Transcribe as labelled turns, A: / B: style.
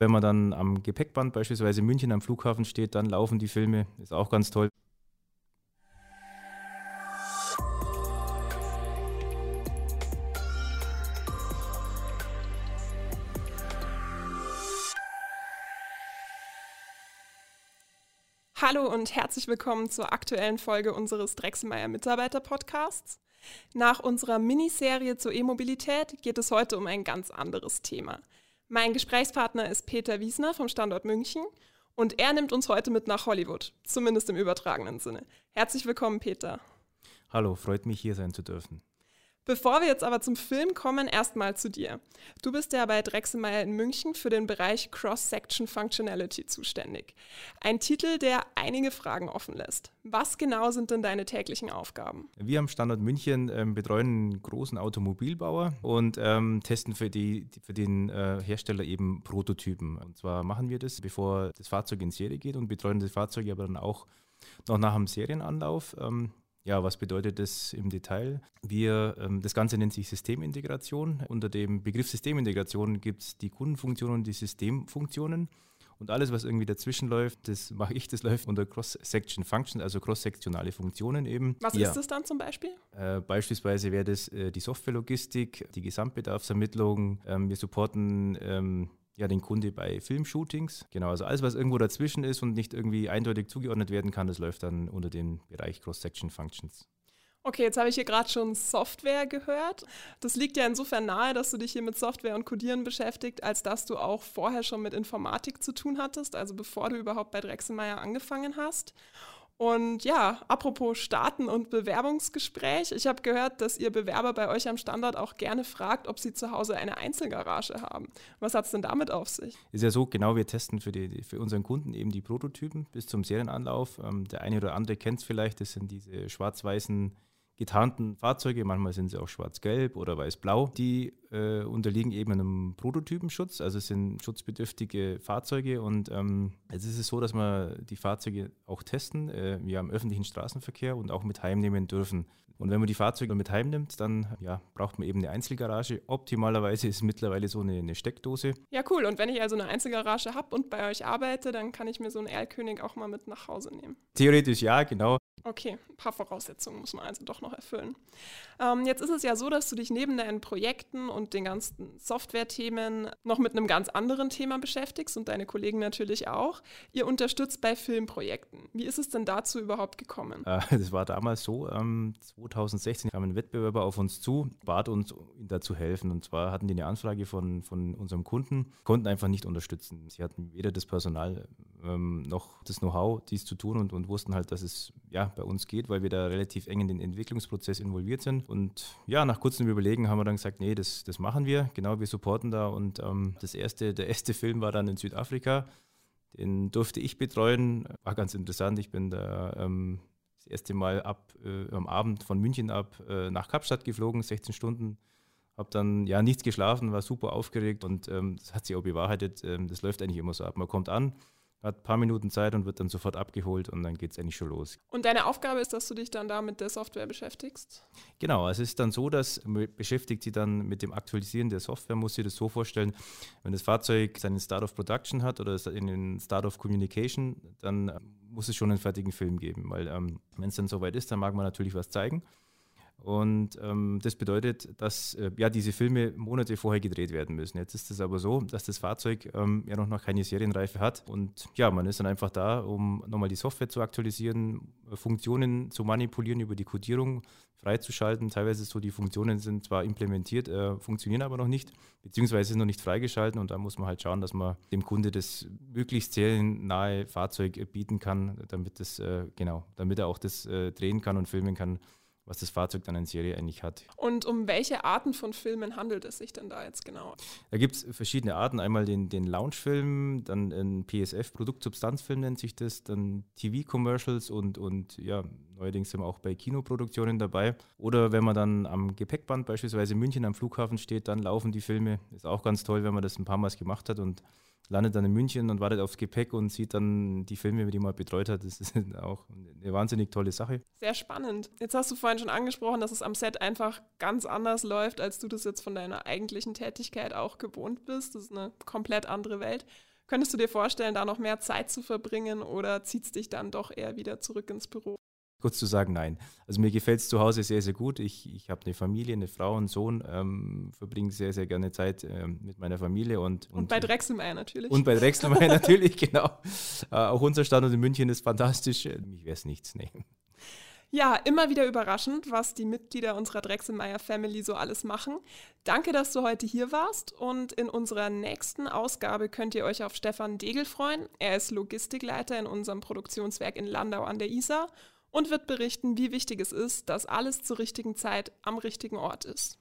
A: Wenn man dann am Gepäckband beispielsweise in München am Flughafen steht, dann laufen die Filme. Ist auch ganz toll.
B: Hallo und herzlich willkommen zur aktuellen Folge unseres Drechselmeier Mitarbeiter Podcasts. Nach unserer Miniserie zur E-Mobilität geht es heute um ein ganz anderes Thema. Mein Gesprächspartner ist Peter Wiesner vom Standort München und er nimmt uns heute mit nach Hollywood, zumindest im übertragenen Sinne. Herzlich willkommen, Peter.
A: Hallo, freut mich hier sein zu dürfen.
B: Bevor wir jetzt aber zum Film kommen, erstmal zu dir. Du bist ja bei Drechselmeier in München für den Bereich Cross-Section Functionality zuständig. Ein Titel, der einige Fragen offen lässt. Was genau sind denn deine täglichen Aufgaben?
A: Wir am Standort München ähm, betreuen einen großen Automobilbauer und ähm, testen für, die, für den äh, Hersteller eben Prototypen. Und zwar machen wir das, bevor das Fahrzeug in Serie geht und betreuen das Fahrzeug aber dann auch noch nach dem Serienanlauf. Ähm, ja, was bedeutet das im Detail? Wir, ähm, das Ganze nennt sich Systemintegration. Unter dem Begriff Systemintegration gibt es die Kundenfunktionen und die Systemfunktionen. Und alles, was irgendwie dazwischen läuft, das mache ich, das läuft unter Cross-Section Functions, also cross-sektionale Funktionen eben.
B: Was ja. ist das dann zum Beispiel?
A: Äh, beispielsweise wäre das äh, die Softwarelogistik, die Gesamtbedarfsermittlung. Ähm, wir supporten ähm, ja den Kunde bei Filmshootings. Genau, also alles, was irgendwo dazwischen ist und nicht irgendwie eindeutig zugeordnet werden kann, das läuft dann unter den Bereich Cross-Section Functions.
B: Okay, jetzt habe ich hier gerade schon Software gehört. Das liegt ja insofern nahe, dass du dich hier mit Software und Codieren beschäftigt, als dass du auch vorher schon mit Informatik zu tun hattest, also bevor du überhaupt bei Drechselmeier angefangen hast. Und ja, apropos Starten und Bewerbungsgespräch. Ich habe gehört, dass ihr Bewerber bei euch am Standort auch gerne fragt, ob sie zu Hause eine Einzelgarage haben. Was hat es denn damit auf sich?
A: Ist ja so, genau, wir testen für, die, für unseren Kunden eben die Prototypen bis zum Serienanlauf. Ähm, der eine oder andere kennt es vielleicht, das sind diese schwarz-weißen getarnten Fahrzeuge, manchmal sind sie auch schwarz-gelb oder weiß-blau, die äh, unterliegen eben einem Prototypenschutz, also sind schutzbedürftige Fahrzeuge und ähm, jetzt ist es so, dass wir die Fahrzeuge auch testen, äh, wir am öffentlichen Straßenverkehr und auch mit heimnehmen dürfen. Und wenn man die Fahrzeuge mit heimnimmt, dann ja, braucht man eben eine Einzelgarage. Optimalerweise ist es mittlerweile so eine, eine Steckdose.
B: Ja, cool. Und wenn ich also eine Einzelgarage habe und bei euch arbeite, dann kann ich mir so einen Erlkönig auch mal mit nach Hause nehmen.
A: Theoretisch ja, genau.
B: Okay, ein paar Voraussetzungen muss man also doch noch erfüllen. Ähm, jetzt ist es ja so, dass du dich neben deinen Projekten und den ganzen Software-Themen noch mit einem ganz anderen Thema beschäftigst und deine Kollegen natürlich auch. Ihr unterstützt bei Filmprojekten. Wie ist es denn dazu überhaupt gekommen?
A: Äh, das war damals so, ähm, 2016 kam ein Wettbewerber auf uns zu, bat uns, ihnen dazu helfen. Und zwar hatten die eine Anfrage von, von unserem Kunden, konnten einfach nicht unterstützen. Sie hatten weder das Personal ähm, noch das Know-how, dies zu tun und, und wussten halt, dass es ja bei uns geht, weil wir da relativ eng in den Entwicklungsprozess involviert sind. Und ja, nach kurzem Überlegen haben wir dann gesagt, nee, das, das machen wir. Genau, wir supporten da. Und ähm, das erste, der erste Film war dann in Südafrika. Den durfte ich betreuen. War ganz interessant. Ich bin da ähm, erste Mal ab äh, am Abend von München ab äh, nach Kapstadt geflogen, 16 Stunden. Habe dann ja nichts geschlafen, war super aufgeregt und ähm, das hat sich auch bewahrheitet. Ähm, das läuft eigentlich immer so ab. Man kommt an, hat ein paar Minuten Zeit und wird dann sofort abgeholt und dann geht es eigentlich schon los.
B: Und deine Aufgabe ist, dass du dich dann da mit der Software beschäftigst?
A: Genau, es ist dann so, dass man beschäftigt sie dann mit dem Aktualisieren der Software, muss sich das so vorstellen, wenn das Fahrzeug seinen Start of Production hat oder in den Start of Communication, dann muss es schon einen fertigen Film geben, weil ähm, wenn es dann soweit ist, dann mag man natürlich was zeigen. Und ähm, das bedeutet, dass äh, ja, diese Filme Monate vorher gedreht werden müssen. Jetzt ist es aber so, dass das Fahrzeug ähm, ja noch keine Serienreife hat. Und ja, man ist dann einfach da, um nochmal die Software zu aktualisieren, Funktionen zu manipulieren über die Codierung freizuschalten. Teilweise ist so, die Funktionen sind zwar implementiert, äh, funktionieren aber noch nicht, beziehungsweise sind noch nicht freigeschalten. Und da muss man halt schauen, dass man dem Kunde das möglichst seriennahe Fahrzeug bieten kann, damit, das, äh, genau, damit er auch das äh, drehen kann und filmen kann was das Fahrzeug dann in Serie eigentlich hat.
B: Und um welche Arten von Filmen handelt es sich denn da jetzt genau?
A: Da gibt es verschiedene Arten. Einmal den, den Lounge-Film, dann ein PSF, Produktsubstanzfilm nennt sich das, dann TV-Commercials und, und ja, neuerdings sind wir auch bei Kinoproduktionen dabei. Oder wenn man dann am Gepäckband beispielsweise in München am Flughafen steht, dann laufen die Filme. Ist auch ganz toll, wenn man das ein paar Mal gemacht hat und landet dann in München und wartet aufs Gepäck und sieht dann die Filme, die man betreut hat. Das ist auch eine wahnsinnig tolle Sache.
B: Sehr spannend. Jetzt hast du vorhin schon angesprochen, dass es am Set einfach ganz anders läuft, als du das jetzt von deiner eigentlichen Tätigkeit auch gewohnt bist. Das ist eine komplett andere Welt. Könntest du dir vorstellen, da noch mehr Zeit zu verbringen oder zieht es dich dann doch eher wieder zurück ins Büro?
A: Kurz zu sagen, nein. Also mir gefällt es zu Hause sehr, sehr gut. Ich, ich habe eine Familie, eine Frau, einen Sohn, ähm, verbringe sehr, sehr gerne Zeit ähm, mit meiner Familie. Und,
B: und, und bei Drechselmeier natürlich.
A: Und bei Drechselmeier natürlich, genau. Äh, auch unser Standort in München ist fantastisch. Mich wäre es nichts, nee.
B: Ja, immer wieder überraschend, was die Mitglieder unserer Drechselmeier Family so alles machen. Danke, dass du heute hier warst und in unserer nächsten Ausgabe könnt ihr euch auf Stefan Degel freuen. Er ist Logistikleiter in unserem Produktionswerk in Landau an der Isar und wird berichten, wie wichtig es ist, dass alles zur richtigen Zeit am richtigen Ort ist.